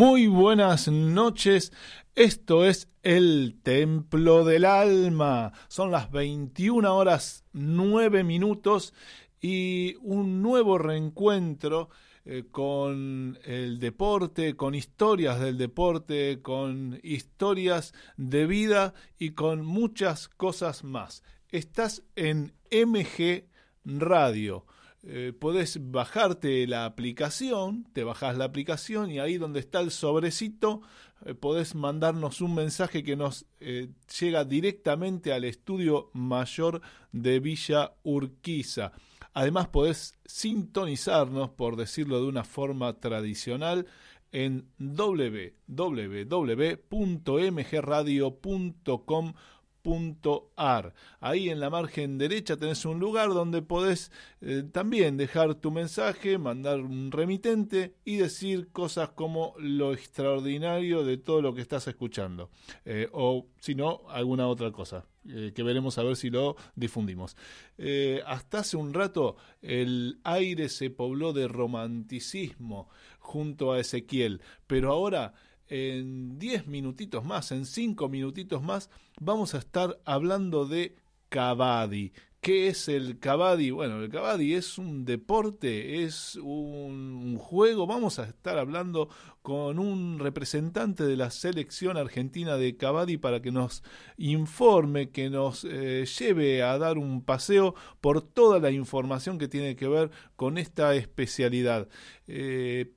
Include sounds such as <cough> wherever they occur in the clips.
Muy buenas noches. Esto es el Templo del Alma. Son las 21 horas 9 minutos y un nuevo reencuentro eh, con el deporte, con historias del deporte, con historias de vida y con muchas cosas más. Estás en MG Radio eh, podés bajarte la aplicación, te bajás la aplicación y ahí donde está el sobrecito eh, podés mandarnos un mensaje que nos eh, llega directamente al estudio mayor de Villa Urquiza. Además podés sintonizarnos, por decirlo de una forma tradicional, en www.mgradio.com .ar. Ahí en la margen derecha tenés un lugar donde podés eh, también dejar tu mensaje, mandar un remitente y decir cosas como lo extraordinario de todo lo que estás escuchando. Eh, o si no, alguna otra cosa. Eh, que veremos a ver si lo difundimos. hasta hace un rato el aire se pobló de romanticismo junto a Ezequiel, pero ahora en 10 minutitos más, en 5 minutitos más, vamos a estar hablando de Kabaddi. ¿Qué es el Kabaddi? Bueno, el Kabaddi es un deporte, es un, juego. Vamos a estar hablando con un representante de la selección argentina de Kabaddi para que nos informe, que nos eh, lleve a dar un paseo por toda la información que tiene que ver con esta especialidad. Eh,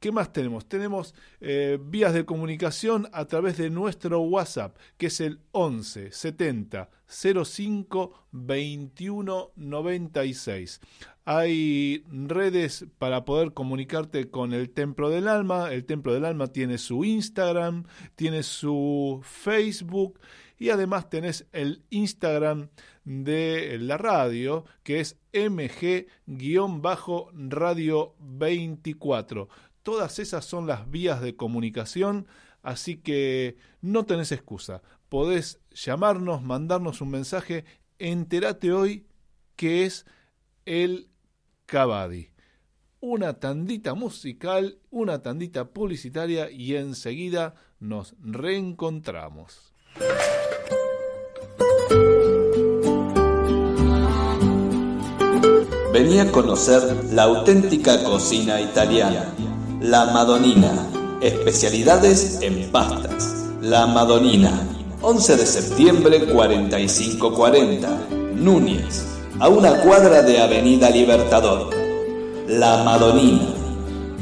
¿Qué más tenemos? Tenemos eh, vías de comunicación a través de nuestro WhatsApp, que es el 11 70 05 21 96. Hay redes para poder comunicarte con el Templo del Alma. El Templo del Alma tiene su Instagram, tiene su Facebook y además tenés el Instagram de la radio, que es mg-radio 24 Todas esas son las vías de comunicación, así que no tenés excusa. Podés llamarnos, mandarnos un mensaje, entérate hoy que es el Cabadi. Una tandita musical, una tandita publicitaria y enseguida nos reencontramos. Venía a conocer la auténtica cocina italiana la Madonina. Especialidades en pastas. La Madonina. 11 de septiembre 4540, Núñez, a una cuadra de Avenida Libertador. La Madonina.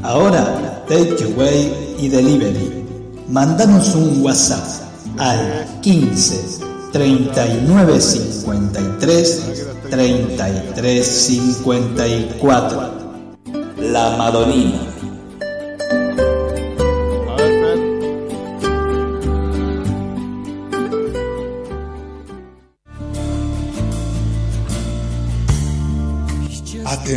Ahora, takeaway y delivery. Mándanos un WhatsApp al 15 39 53 33 54. La Madonina.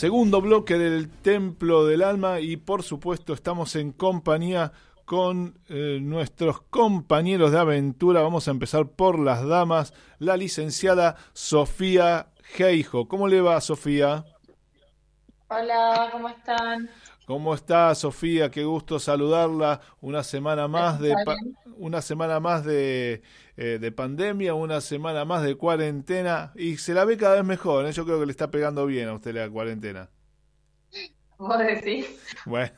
Segundo bloque del Templo del Alma y por supuesto estamos en compañía con eh, nuestros compañeros de aventura. Vamos a empezar por las damas, la licenciada Sofía Geijo. ¿Cómo le va, Sofía? Hola, ¿cómo están? ¿Cómo está, Sofía? Qué gusto saludarla. Una semana más de una semana más de, eh, de pandemia, una semana más de cuarentena y se la ve cada vez mejor. ¿eh? Yo creo que le está pegando bien a usted la cuarentena. ¿Vos decís? Bueno.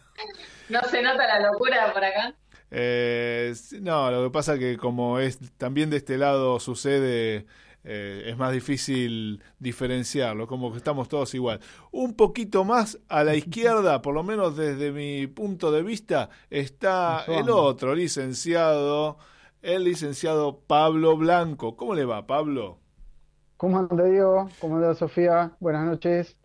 ¿No se nota la locura por acá? Eh, no, lo que pasa que como es también de este lado sucede, eh, es más difícil diferenciarlo, como que estamos todos igual. Un poquito más a la izquierda, por lo menos desde mi punto de vista, está el otro licenciado, el licenciado Pablo Blanco. ¿Cómo le va, Pablo? ¿Cómo anda Diego? ¿Cómo anda Sofía? Buenas noches.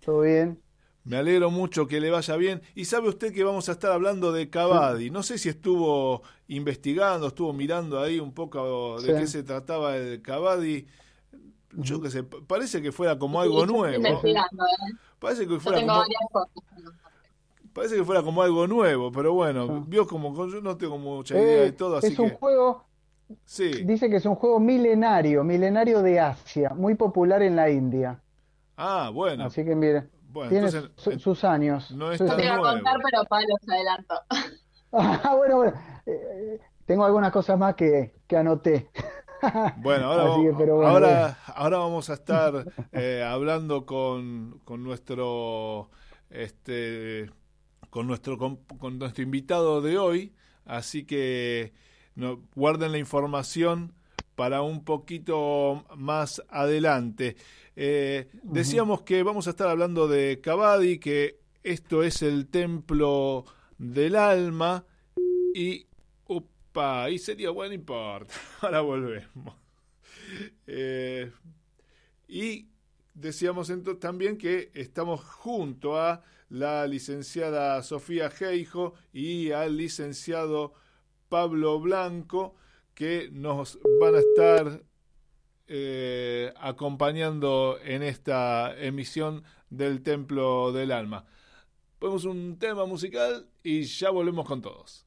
¿Todo bien? Me alegro mucho que le vaya bien. Y sabe usted que vamos a estar hablando de Cavadi. No sé si estuvo investigando, estuvo mirando ahí un poco de Sí. qué se trataba el Cavadi. Yo qué sé, parece que fuera como Sí, algo nuevo. investigando, ¿eh? Parece que Yo fuera tengo como, varias cosas. Parece que fuera como algo nuevo, pero bueno, Ah. vio como yo no tengo mucha idea de todo, así es un que juego, sí. dice que es un juego milenario, milenario de Asia, muy popular en la India. Ah, bueno. Así que mire, Bueno, tiene entonces su- sus años. no es sus tan Te iba a contar, pero para los adelanto. <laughs> Ah, bueno, bueno. Eh, tengo algunas cosas más que, que anoté. Bueno, ahora, <laughs> vamos, que, pero bueno, ahora, ahora vamos a estar <laughs> eh, hablando con, con nuestro este con nuestro con, con nuestro invitado de hoy, así que no, guarden la información para un poquito más adelante. Eh, decíamos que vamos a estar hablando de Cavadi, que esto es el templo del alma y upa, y sería bueno importa. <laughs> Ahora volvemos. Eh, y decíamos entonces también que estamos junto a la licenciada Sofía Geijo y al licenciado Pablo Blanco que nos van a estar eh, acompañando en esta emisión del Templo del Alma. Ponemos un tema musical y ya volvemos con todos.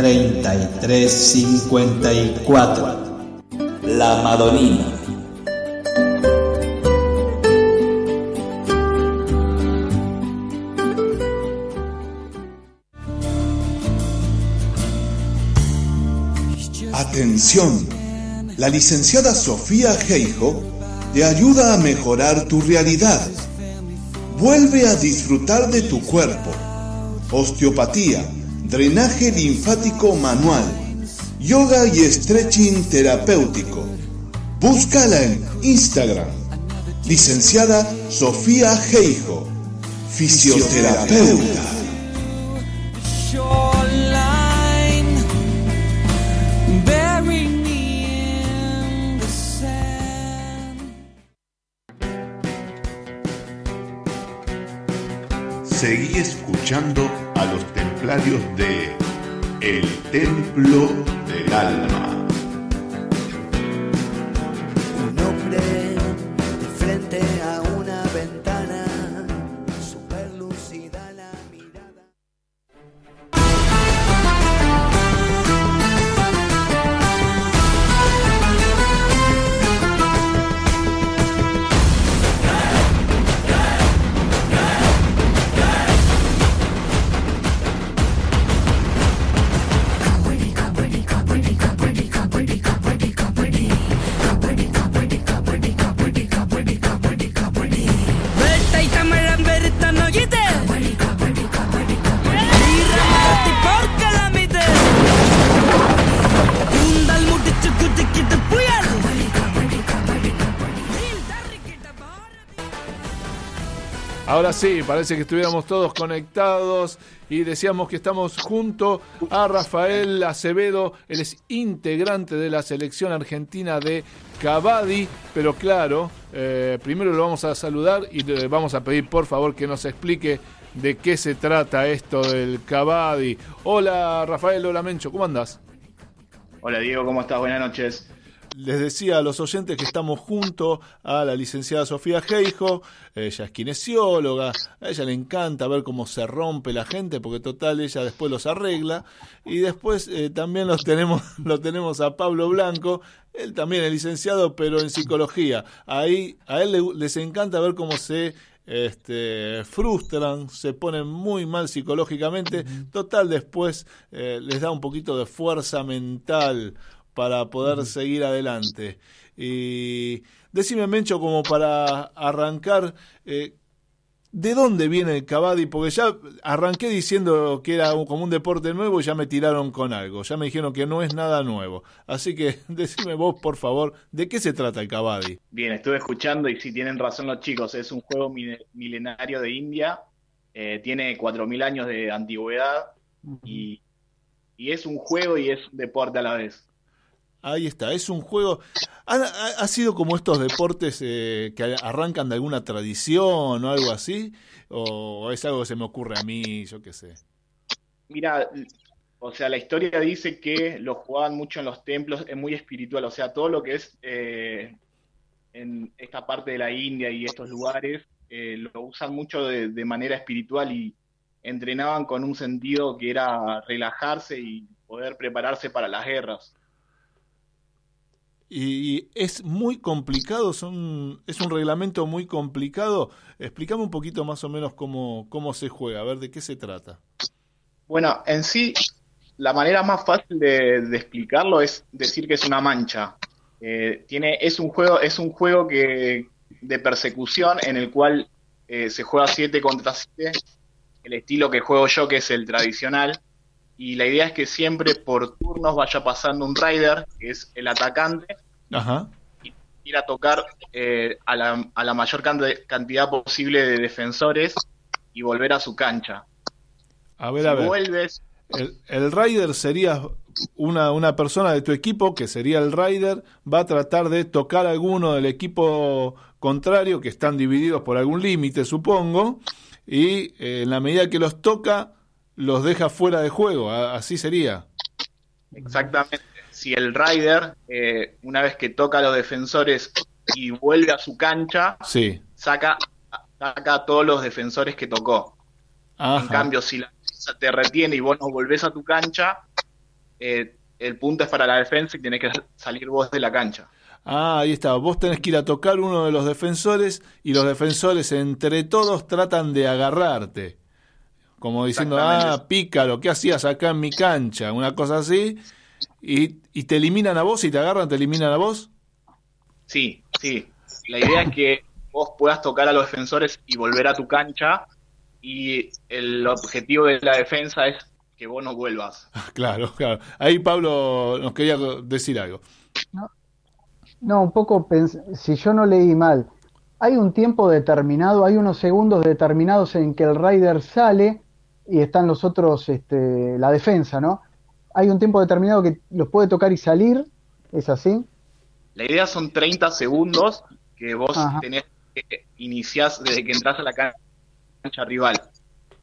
33 54. La Madonina. Atención, la licenciada Sofía Geijo te ayuda a mejorar tu realidad. Vuelve a disfrutar de tu cuerpo. Osteopatía, drenaje linfático manual, yoga y stretching terapéutico. Búscala en Instagram. Licenciada Sofía Geijo, fisioterapeuta. Seguí escuchando a los de El Templo del Alma. Sí, parece que estuviéramos todos conectados y decíamos que estamos junto a Rafael Acevedo, él es integrante de la selección argentina de Cavadi, pero claro, eh, primero lo vamos a saludar y le vamos a pedir por favor que nos explique de qué se trata esto del Cavadi. Hola Rafael, hola Mencho, ¿cómo andás? Hola Diego, ¿cómo estás? Buenas noches. Les decía a los oyentes que estamos junto a la licenciada Sofía Geijo, ella es kinesióloga, a ella le encanta ver cómo se rompe la gente, porque total ella después los arregla, y después eh, también los <laughs> tenemos, lo tenemos a Pablo Blanco, él también es licenciado, pero en psicología. Ahí a él le- les encanta ver cómo se este, frustran, se ponen muy mal psicológicamente, total después eh, les da un poquito de fuerza mental para poder seguir adelante. Y decime, Mencho, como para arrancar, eh, ¿De dónde viene el kabaddi? Porque ya arranqué diciendo que era un- como un deporte nuevo y ya me tiraron con algo. Ya me dijeron que no es nada nuevo. Así que <laughs> decime vos, por favor, ¿de qué se trata el kabaddi? Bien, estuve escuchando y sí tienen razón los chicos, es un juego milenario de India, eh, tiene 4.000 años de antigüedad y, y es un juego y es un deporte a la vez. Ahí está, es un juego. ¿Ha, sido como estos deportes eh, que arrancan de alguna tradición o algo así? ¿O es algo que se me ocurre a mí, yo qué sé? Mira, o sea, la historia dice que lo jugaban mucho en los templos, es muy espiritual, o sea, todo lo que es eh, en esta parte de la India y estos lugares, eh, lo usan mucho de manera espiritual y entrenaban con un sentido que era relajarse y poder prepararse para las guerras. Y, es muy complicado, son, es un reglamento muy complicado. Explícame un poquito más o menos cómo, cómo se juega, a ver de qué se trata. Bueno, en sí, la manera más fácil de, de explicarlo es decir que es una mancha. Eh, tiene, es un juego, es un juego que, de persecución en el cual eh, se juega 7 contra 7, el estilo que juego yo, que es el tradicional. Y la idea es que siempre por turnos vaya pasando un rider, que es el atacante, Ajá. ir a tocar eh, a, la, a la mayor cantidad posible de defensores y volver a su cancha. A ver, Si a ver. vuelves, El, el rider sería una, una persona de tu equipo, que sería el rider, va a tratar de tocar a alguno del equipo contrario, que están divididos por algún límite, supongo, y eh, en la medida que los toca, los deja fuera de juego. Así sería. Exactamente. Si el Rider, eh, una vez que toca a los defensores y vuelve a su cancha, Sí. saca, saca a todos los defensores que tocó. En cambio, si la defensa te retiene y vos no volvés a tu cancha, eh, el punto es para la defensa y tenés que salir vos de la cancha. Ah, ahí está. Vos tenés que ir a tocar uno de los defensores y los defensores entre todos tratan de agarrarte. Como diciendo, ah, pícaro, ¿qué hacías acá en mi cancha? Una cosa así. Y, y te eliminan a vos y te agarran, te eliminan a vos. Sí, sí. La idea es que vos puedas tocar a los defensores y volver a tu cancha y el objetivo de la defensa es que vos no vuelvas. <laughs> Claro, claro. Ahí Pablo nos quería decir algo. No, un poco, pens- si yo no leí mal, hay un tiempo determinado, hay unos segundos determinados en que el rider sale y están los otros, este, la defensa, ¿no? Hay un tiempo determinado que los puede tocar y salir, ¿es así? La idea son 30 segundos que vos Ajá. tenés que iniciar desde que entras a la cancha rival.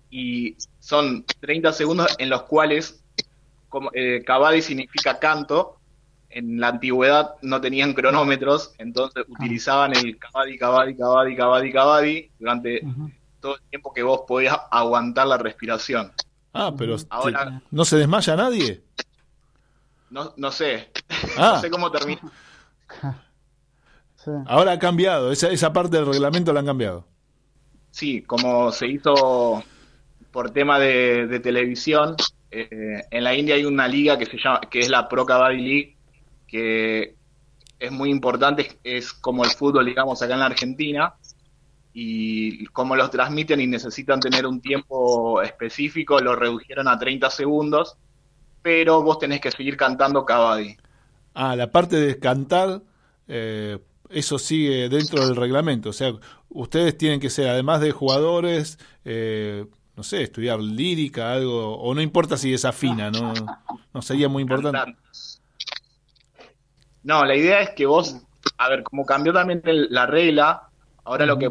Y son 30 segundos en los cuales, como eh, Cavadi significa canto, en la antigüedad no tenían cronómetros, entonces utilizaban el Cavadi, Cavadi, Cavadi, Cavadi, Cavadi durante todo el tiempo que vos podías aguantar la respiración. Ah, pero Ahora- ¿no se desmaya nadie? No, no sé, <laughs> Ah. no sé cómo termina. Sí. Ahora ha cambiado, esa, esa parte del reglamento la han cambiado. Sí, como se hizo por tema de, de televisión, eh, en la India hay una liga que se llama, que es la Pro Kabaddi League, que es muy importante, es, es como el fútbol, digamos, acá en la Argentina, y como los transmiten y necesitan tener un tiempo específico, lo redujeron a 30 segundos, pero vos tenés que seguir cantando Kabaddi. Ah, la parte de cantar, eh, eso sigue dentro del reglamento. O sea, ustedes tienen que ser, además de jugadores, eh, no sé, estudiar lírica, algo, o no importa si desafina, ¿no? No sería muy importante. No, la idea es que vos, a ver, como cambió también el- la regla, ahora lo que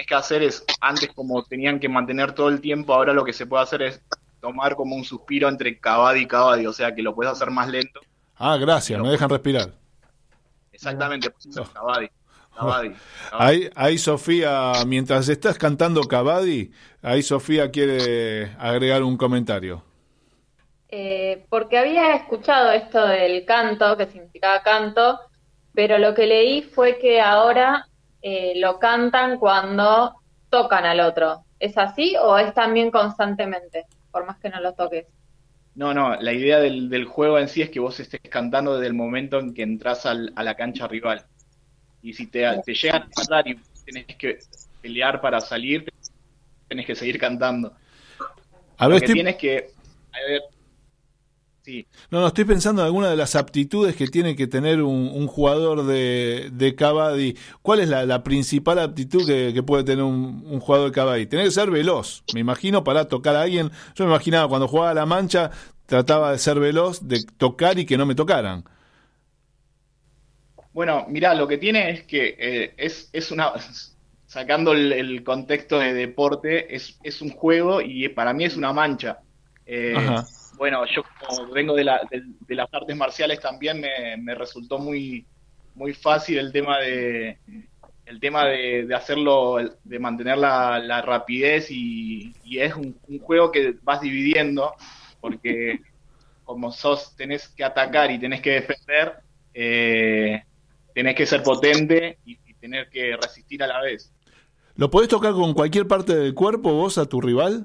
tenés que hacer es, antes como tenían que mantener todo el tiempo, ahora lo que se puede hacer es tomar como un suspiro entre Cavadi y Cavadi, o sea que lo puedes hacer más lento. Ah, gracias, me dejan respirar. Exactamente, puedes hacer Cavadi, Cavadi. Ahí, ahí Sofía, mientras estás cantando Cavadi, ahí Sofía quiere agregar un comentario. Eh, porque había escuchado esto del canto, que significaba canto, pero lo que leí fue que ahora eh, lo cantan cuando tocan al otro. ¿Es así o es también constantemente, por más que no lo toques? No, no, la idea del, del juego en sí es que vos estés cantando desde el momento en que entras al- a la cancha rival. Y si te, te llegan a matar y tenés que pelear para salir, tenés que seguir cantando. A Lo ver, que tienes que... a ver, sí, no, no, estoy pensando en alguna de las aptitudes que tiene que tener un, un jugador de, de Kabaddi. ¿Cuál es la, la principal aptitud que, que puede tener un, un jugador de Kabaddi? Tener que ser veloz, me imagino, para tocar a alguien. Yo me imaginaba cuando jugaba a la mancha, trataba de ser veloz, de tocar y que no me tocaran. Bueno, mirá, lo que tiene es que eh, es, es una, sacando el, el contexto de deporte, es, es un juego y para mí es una mancha. Eh, Ajá. Bueno, yo como vengo de, la, de, de las artes marciales también me, me resultó muy, muy fácil el tema de el tema de, de hacerlo, de mantener la, la rapidez y, y es un, un juego que vas dividiendo porque como sos, tenés que atacar y tenés que defender, eh, tenés que ser potente y, y tener que resistir a la vez. ¿Lo podés tocar con cualquier parte del cuerpo vos a tu rival?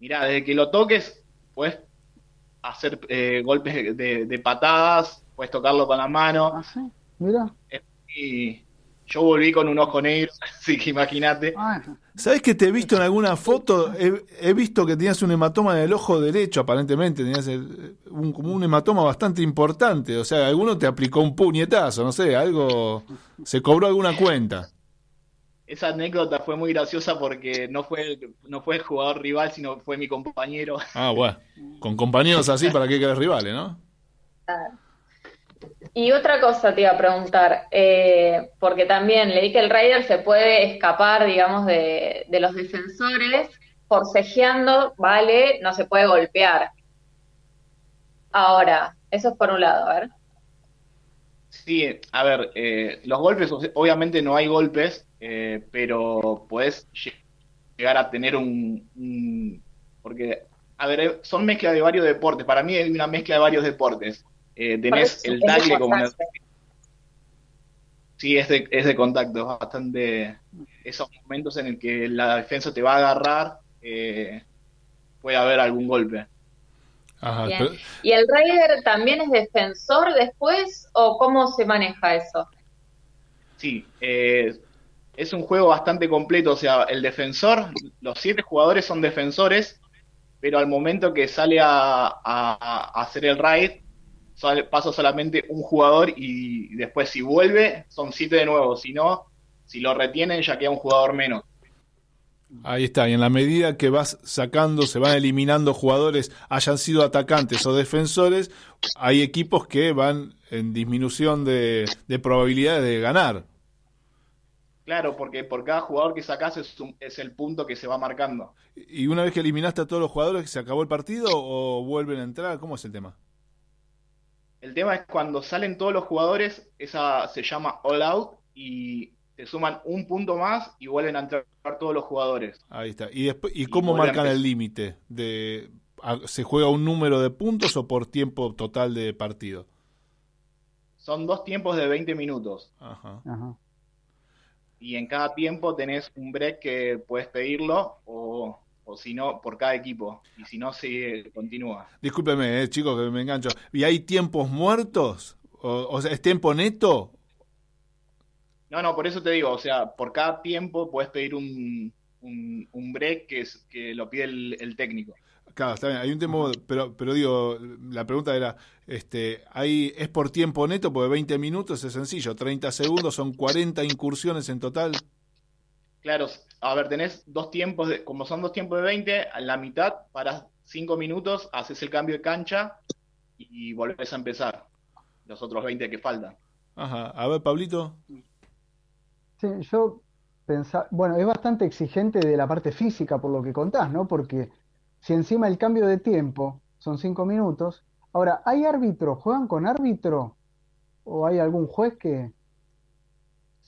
Mirá, desde que lo toques, puedes hacer eh, golpes de, de patadas, puedes tocarlo con la mano. Ah, sí, mira. Y yo volví con un ojo negro, <laughs> así que imagínate. Ah, ¿Sabés que te he visto en alguna foto? He, he visto que tenías un hematoma en el ojo derecho, aparentemente. Tenías el- un, como un hematoma bastante importante. O sea, alguno te aplicó un puñetazo, no sé, algo. Se cobró alguna cuenta. Esa anécdota fue muy graciosa porque no fue, no fue el jugador rival, sino fue mi compañero. <laughs> Ah, bueno. Con compañeros así, ¿para qué querés rivales, no? Y otra cosa te iba a preguntar, eh, porque también leí que el Raider se puede escapar, digamos, de, de los defensores, forcejeando, vale, no se puede golpear. Ahora, eso es por un lado, a ver. Sí, a ver, eh, los golpes, obviamente no hay golpes, eh, pero podés lle- llegar a tener un, un- Porque, a ver, son mezcla de varios deportes. Para mí hay una mezcla de varios deportes. Eh, tenés eso el es tackle como... contacto. Sí, es de, es de contacto, es bastante... Esos momentos en el que la defensa te va a agarrar, eh, puede haber algún golpe. Ajá. Bien. pero- ¿Y el Raider también es defensor después o cómo se maneja eso? Sí, eh, es un juego bastante completo, o sea, el defensor, los siete jugadores son defensores, pero al momento que sale a, hacer el raid, pasa solamente un jugador y después si vuelve, son siete de nuevo, si no, si lo retienen ya queda un jugador menos. Ahí está, y en la medida que vas sacando, se van eliminando jugadores, hayan sido atacantes o defensores, hay equipos que van en disminución de, de probabilidades de ganar. Claro, porque por cada jugador que sacas es, un- es el punto que se va marcando. Y una vez que eliminaste a todos los jugadores, ¿se acabó el partido o vuelven a entrar? ¿Cómo es el tema? El tema es cuando salen todos los jugadores, esa se llama all out y te suman un punto más y vuelven a entrar todos los jugadores. Ahí está. ¿Y, después, y cómo marcan el límite? de ¿Se juega un número de puntos o por tiempo total de partido? Son dos tiempos de 20 minutos Ajá. ajá. Y en cada tiempo tenés un break que puedes pedirlo o, o si no, por cada equipo. Y si no, se continúa. Discúlpeme, eh, chicos, que me engancho. ¿Y hay tiempos muertos? O, o sea, ¿es tiempo neto? No, no, por eso te digo, o sea, por cada tiempo puedes pedir un, un, un break que, es, que lo pide el, el técnico. Claro, está bien, hay un tiempo, pero, pero digo, la pregunta era, este, ¿hay, ¿es por tiempo neto? Porque 20 minutos es sencillo, 30 segundos son 40 incursiones en total. Claro, a ver, tenés dos tiempos, de, como son dos tiempos de 20, a la mitad, paras cinco minutos, haces el cambio de cancha y volvés a empezar. Los otros 20 que faltan. Ajá, a ver, Pablito. Sí, yo pensaba, bueno, es bastante exigente de la parte física por lo que contás, ¿no? Porque si encima el cambio de tiempo son cinco minutos, ahora, ¿hay árbitro? ¿Juegan con árbitro? ¿O hay algún juez que,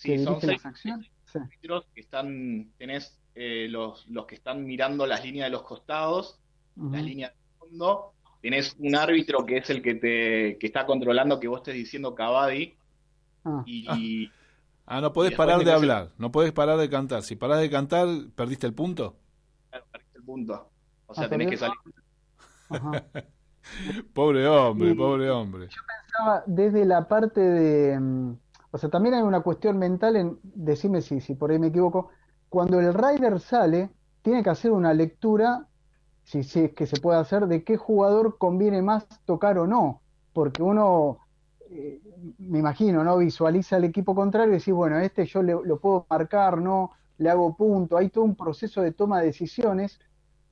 que Sí, son dirige seis las acciones? Árbitros que están, tenés eh, los, los que están mirando las líneas de los costados, las líneas de fondo, tenés un árbitro que es el que te que está controlando que vos estés diciendo Cavadi Ah, y Ah, no podés parar de hablar, no podés parar de cantar. Si parás de cantar, ¿perdiste el punto? claro, perdiste el punto. O sea, tenés que salir. ajá. <laughs> Pobre hombre, Y- pobre hombre. Pensaba desde la parte de, mm, o sea, también hay una cuestión mental en, decime si, si por ahí me equivoco, cuando el rider sale, tiene que hacer una lectura, si, si es que se puede hacer, de qué jugador conviene más tocar o no, porque uno, eh, me imagino, ¿no? Visualiza el equipo contrario y decís, bueno, este yo le- lo puedo marcar, ¿no? Le hago punto, hay todo un proceso de toma de decisiones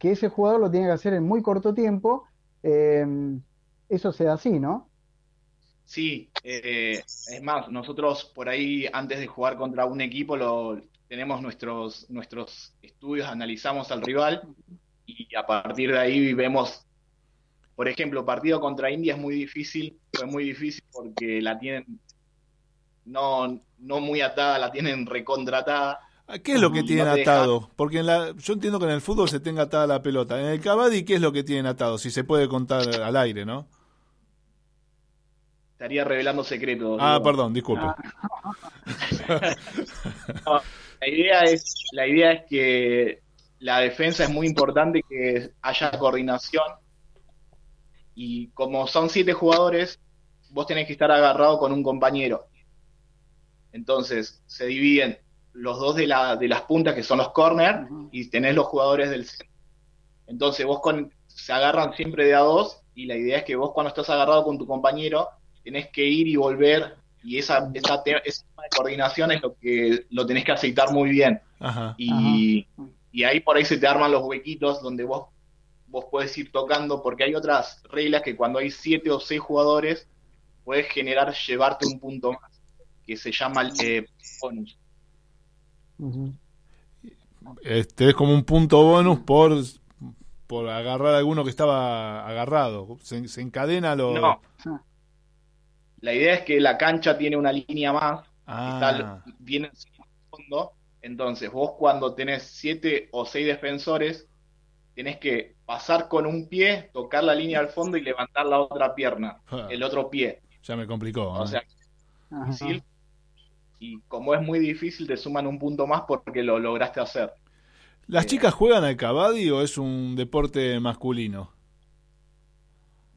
que ese jugador lo tiene que hacer en muy corto tiempo, eh, eso se da así, ¿no? Sí, eh, es más, nosotros por ahí antes de jugar contra un equipo lo, tenemos nuestros, nuestros estudios, analizamos al rival y a partir de ahí vemos, por ejemplo, partido contra India es muy difícil, fue muy difícil porque la tienen no, no muy atada, la tienen recontratada. Ah, ¿Qué es lo que Y tienen no atado? Porque en la, yo entiendo que en el fútbol se tenga atada la pelota. En el Cavadi, ¿qué es lo que tienen atado? Si se puede contar al aire, ¿no? Estaría revelando secretos. Ah, digo. perdón, disculpe. <laughs> No, la idea es, la idea es que la defensa es muy importante que haya coordinación y como son siete jugadores, vos tenés que estar agarrado con un compañero. Entonces se dividen los dos de, la, de las puntas que son los corners y tenés los jugadores del centro. Entonces vos con, se agarran siempre de a dos y la idea es que vos cuando estás agarrado con tu compañero tenés que ir y volver y esa, esa, te- ese tema de coordinación es lo que lo tenés que aceitar muy bien. Ajá. Y, y ahí por ahí se te arman los huequitos donde vos, vos puedes ir tocando, porque hay otras reglas que cuando hay siete o seis jugadores, puedes generar llevarte un punto más, que se llama eh, bonus. Este es como un punto bonus por, por agarrar a alguno que estaba agarrado. Se, se encadena lo. No. La idea es que la cancha tiene una línea más, Ah, está, viene en fondo, entonces vos cuando tenés siete o seis defensores, tenés que pasar con un pie, tocar la línea al fondo y levantar la otra pierna, Ah. el otro pie. ya me complicó. O ¿eh? sea, Ajá. Y como es muy difícil, te suman un punto más porque lo lograste hacer. ¿Las chicas juegan al Cavadi o es un deporte masculino?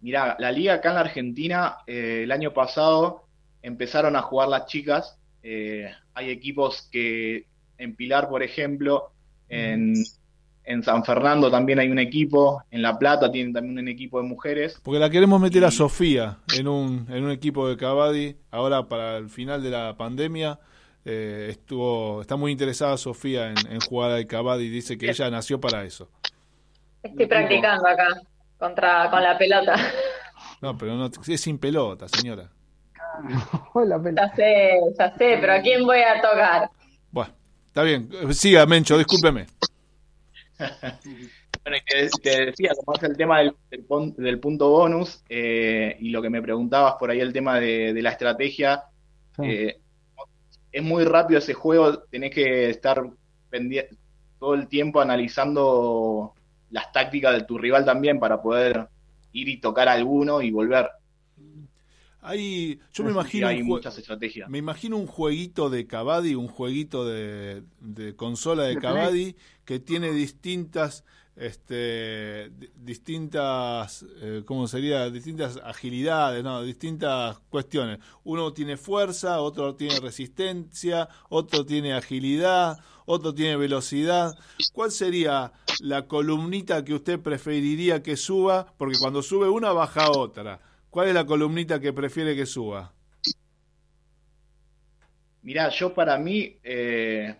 Mirá, la liga acá en la Argentina, eh, el año pasado empezaron a jugar las chicas. Eh, hay equipos que en Pilar, por ejemplo, en, en San Fernando también hay un equipo, en La Plata tienen también un equipo de mujeres. Porque la queremos meter a Sofía en un, en un equipo de Cavadi. Ahora para el final de la pandemia eh, estuvo está muy interesada Sofía en, en jugar al Cavadi. Dice que ella nació para eso. Estoy practicando acá contra con la pelota. No, pero no es sin pelota, señora. <laughs> Ya sé, ya sé, pero ¿a quién voy a tocar? Bueno, está bien. Siga, Mencho, discúlpeme. <laughs> Bueno, te, te decía, como es el tema del, del punto bonus, eh, y lo que me preguntabas por ahí, el tema de, de la estrategia, Sí. eh, es muy rápido ese juego, tenés que estar pendiente todo el tiempo analizando las tácticas de tu rival también para poder ir y tocar a alguno y volver. Hay, yo me imagino hay un jue- muchas estrategias. Me imagino un jueguito de Cavadi, un jueguito de, de consola de De Cavadi que tiene distintas, este, di- distintas, eh, ¿cómo sería? Distintas agilidades, no, distintas cuestiones. Uno tiene fuerza, otro tiene resistencia, otro tiene agilidad, otro tiene velocidad. ¿Cuál sería la columnita que usted preferiría que suba? Porque cuando sube una baja otra. ¿Cuál es la columnita que prefiere que suba? Mirá, yo para mí eh,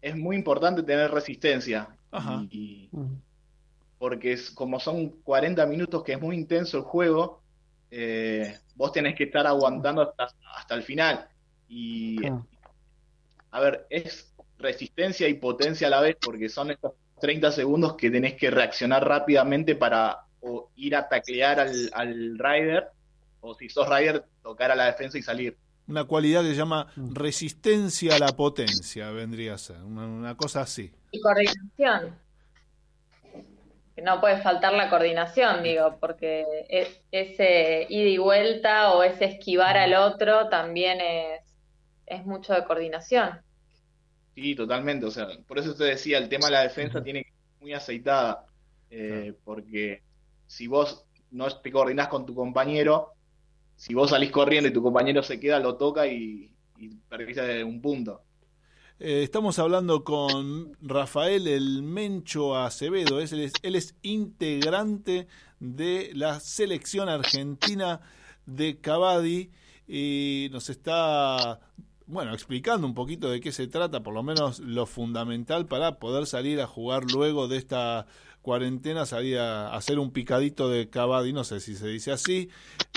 es muy importante tener resistencia. Ajá. Y, Ujú. porque es, como son 40 minutos que es muy intenso el juego, eh, vos tenés que estar aguantando hasta, hasta el final. Y, Claro. a ver, es resistencia y potencia a la vez, porque son estos 30 segundos que tenés que reaccionar rápidamente para o ir a taclear al, al rider, o si sos rider, tocar a la defensa y salir. Una cualidad que se llama Mm. resistencia a la potencia, vendría a ser. Una, una cosa así. Y coordinación. Que no puede faltar la coordinación, digo, porque es- ese ida y vuelta o ese esquivar al otro también es, es mucho de coordinación. Sí, totalmente. O sea, por eso te decía, el tema de la defensa tiene que ser muy aceitada. eh, Porque si vos no te coordinás con tu compañero, si vos salís corriendo y tu compañero se queda, lo toca y, y perdiste un punto. Eh, estamos hablando con Rafael El Mencho Acevedo. Es- él, es, integrante de la selección argentina de Cavadi y nos está, bueno, explicando un poquito de qué se trata, por lo menos lo fundamental para poder salir a jugar luego de esta cuarentena, salir a hacer un picadito de Cavadi, no sé si se dice así.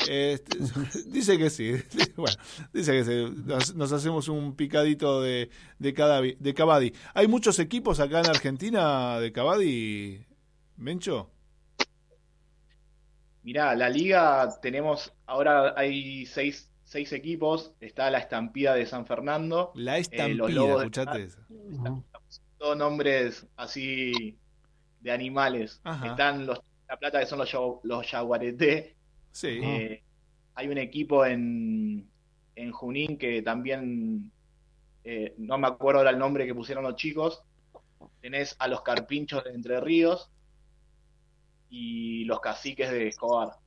Este, <laughs> dice que sí, <laughs> bueno, dice que sí. Nos, hacemos un picadito de, de, de Cavadi. ¿Hay muchos equipos acá en Argentina de Cavadi, Mencho? Mirá, la liga tenemos, ahora hay seis, seis equipos, está la Estampida de San Fernando, La eh, los estampida, de escuchate esa. todos nombres así de animales. Ajá. Están los La Plata que son los, los Yaguareté. Sí. Eh, hay un equipo en, en Junín que también, eh, no me acuerdo ahora el nombre que pusieron los chicos. Tenés a los Carpinchos de Entre Ríos y los Caciques de Escobar.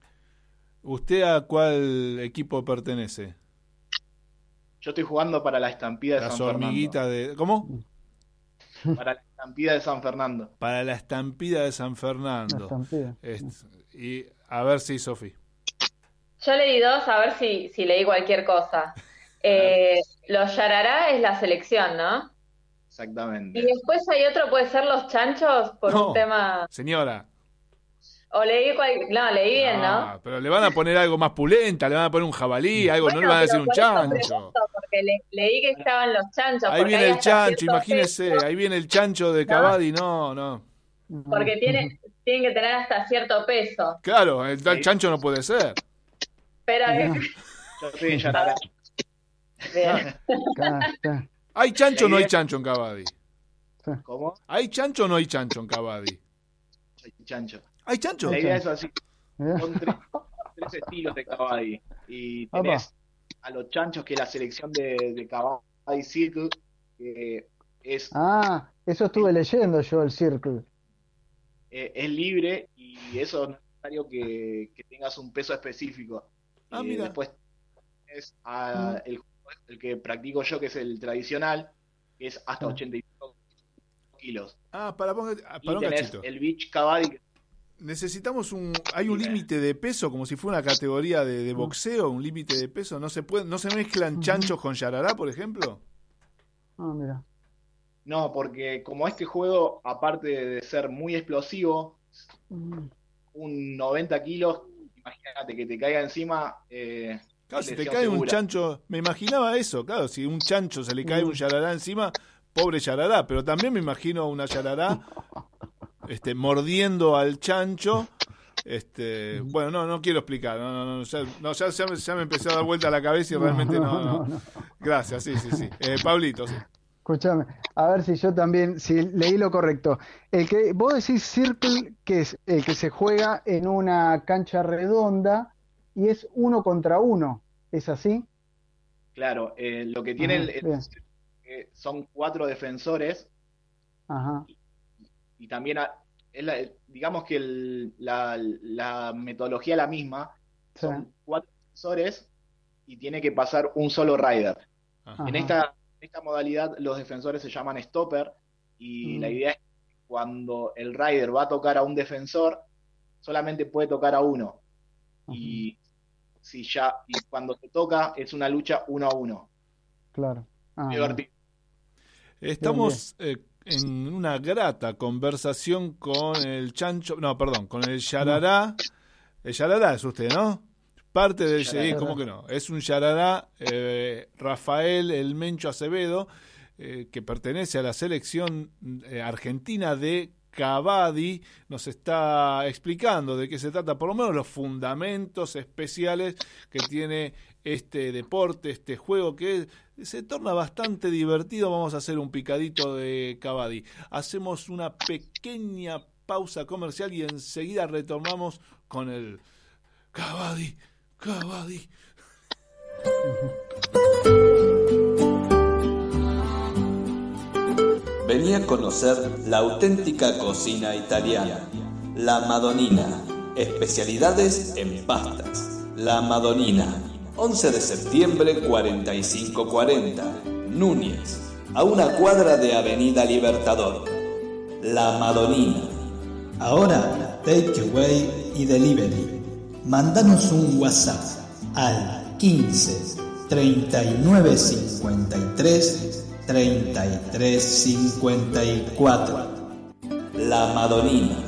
¿Usted a cuál equipo pertenece? Yo estoy jugando para la Estampida de Las San Fernando. hormiguitas de... ¿Cómo? Para la Estampida de San Fernando. Para la estampida de San La Fernando. estampida. Es- y a ver si, Sofi. Yo le di dos a ver si, si leí cualquier cosa. Eh, los Yarará es la selección, ¿no? Exactamente. Y después hay otro, puede ser los chanchos, por No. un tema. Señora. O leí cual... No, leí bien, ¿no? Ah, pero le van a poner algo más pulenta, le van a poner un jabalí, algo, no le van a decir un chancho. porque le- leí que estaban los chanchos. Ahí viene hay el chancho, imagínese, peso, ahí viene el chancho de ¿No? Cavadi, no, no. Porque <laughs> tiene, tienen que tener hasta cierto peso. Claro, el tal Sí. chancho no puede ser. Pero <laughs> Yo Yarará. Bien. Acá, acá. ¿Hay chancho o no hay chancho en Cavadi? ¿Cómo? ¿Hay chancho o no hay chancho en Cavadi? Soy chancho. ¿Hay chancho? La idea es así. Son tres, tres estilos de Cavadi. Y tenés a los chanchos, que es la selección de, de Cavadi Circle, que es, Ah, eso estuve leyendo yo, el Circle. eh, es libre y eso no es necesario que, que tengas un peso específico. Ah, Eh, mira. Después es a- el, el que practico yo, que es el tradicional, que es hasta Ah. 85 kilos. Ah, para, ponga- ah, Y para un tenés cachito. el Beach Cavadi, que Necesitamos un. Hay un límite de peso, como si fuera una categoría de, de boxeo, un límite de peso. No se puede, no se mezclan chanchos con yarará, por ejemplo. Ah, mira. No, porque como este juego, aparte de ser muy explosivo, Mm. un 90 kilos, imagínate que te caiga encima. eh, Claro, si te cae un chancho, me imaginaba eso, claro, si un chancho se le cae un yarará encima, pobre yarará, pero también me imagino una yarará este, mordiendo al chancho. Este, bueno, no, no quiero explicar, no, no, no, ya, no, ya, ya me, ya me empezó a dar vuelta la cabeza y realmente no, no. Gracias, sí, sí, sí. Eh, Pablito, sí. Escúchame, a ver si yo también, si leí lo correcto. El que vos decís Circle, que es el que se juega en una cancha redonda y es uno contra uno, ¿es así? Claro, eh, lo que tiene Ajá, el- eh, son cuatro defensores Ajá, y también a- es la- digamos que el- la, la metodología es la misma, sí. son cuatro defensores y tiene que pasar un solo rider. Ajá. En esta, en esta modalidad los defensores se llaman stopper y Mm. la idea es que cuando el rider va a tocar a un defensor, solamente puede tocar a uno. Y si ya, y cuando se toca es una lucha uno a uno. Claro. Ah, divertido. Estamos eh, en una grata conversación con el chancho, no, perdón, con el yarará. El yarará es usted, ¿no? Parte del Yarará. ¿cómo que no? Es un yarará, eh, Rafael El Mencho Acevedo, eh, que pertenece a la selección eh, argentina de Cavadi, nos está explicando de qué se trata, por lo menos los fundamentos especiales que tiene este deporte, este juego que se torna bastante divertido. Vamos a hacer un picadito de Cavadi. Hacemos una pequeña pausa comercial y enseguida retornamos con el Cavadi, Cavadi. Vení a conocer la auténtica cocina italiana. La Madonina. Especialidades en pastas. La Madonina. 11 de septiembre 4540. Núñez. a una cuadra de Avenida Libertador. La Madonina. Ahora, takeaway y delivery. Mandanos un WhatsApp al 15 39 53 33 54. La Madonina.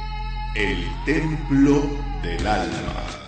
El Templo del Alma.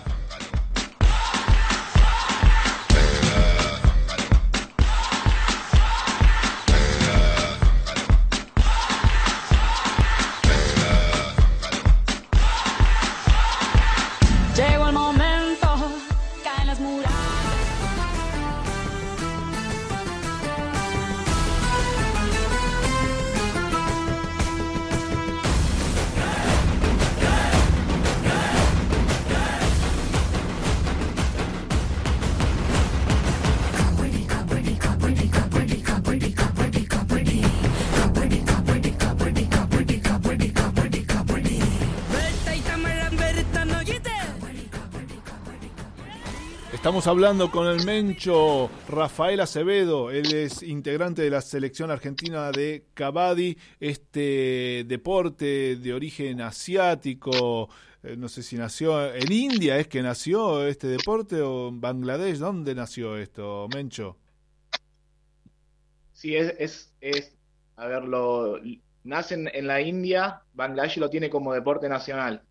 Estamos hablando con el mencho Rafael Acevedo, él es integrante de la selección argentina de Kabaddi, este deporte de origen asiático, eh, no sé si nació en India, es que nació este deporte o en Bangladesh, ¿dónde nació esto, mencho? Sí, es, es, es a ver, lo, nace en, en la India, Bangladesh lo tiene como deporte nacional.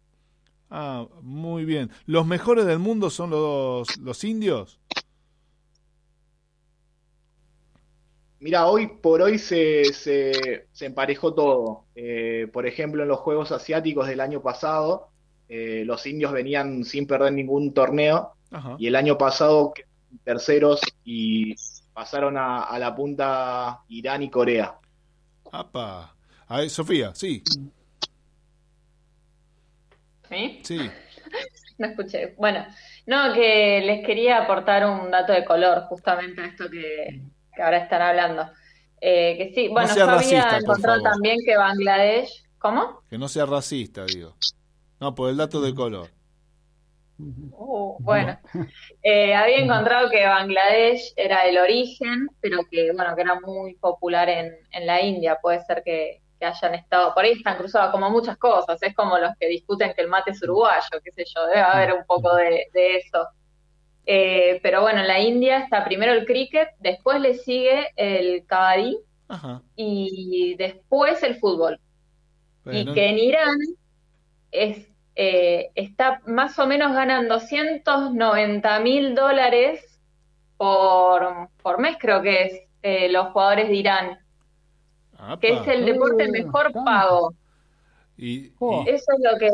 Ah, muy bien. ¿Los mejores del mundo son los, los indios? Mira, hoy por hoy se, se, se emparejó todo. Eh, por ejemplo, en los Juegos Asiáticos del año pasado, eh, los indios venían sin perder ningún torneo Ajá. y el año pasado quedaron terceros y pasaron a, a la punta Irán y Corea. Apa. A ver, Sofía, sí, ¿Sí? sí. <laughs> No escuché. Bueno, no, que les quería aportar un dato de color justamente a esto que, que ahora están hablando. Eh, que sí, bueno, sea yo había racista, encontrado también que Bangladesh, ¿cómo? Que no sea racista, digo. No, por el dato de color. Uh, bueno, <laughs> Eh, había encontrado que Bangladesh era el origen, pero que bueno, que era muy popular en, en la India. Puede ser que, que hayan estado, por ahí están cruzados como muchas cosas. Es como los que discuten que el mate es uruguayo, qué sé yo, debe haber un poco de, de eso. Eh, pero bueno, en la India está primero el cricket, después le sigue el kabaddi y después el fútbol. Y que en Irán es, eh, está más o menos ganando 190 mil dólares por, por mes, creo que es, eh, los jugadores de Irán, que es el deporte Uh, mejor pago. Y, Oh. y- Eso es lo que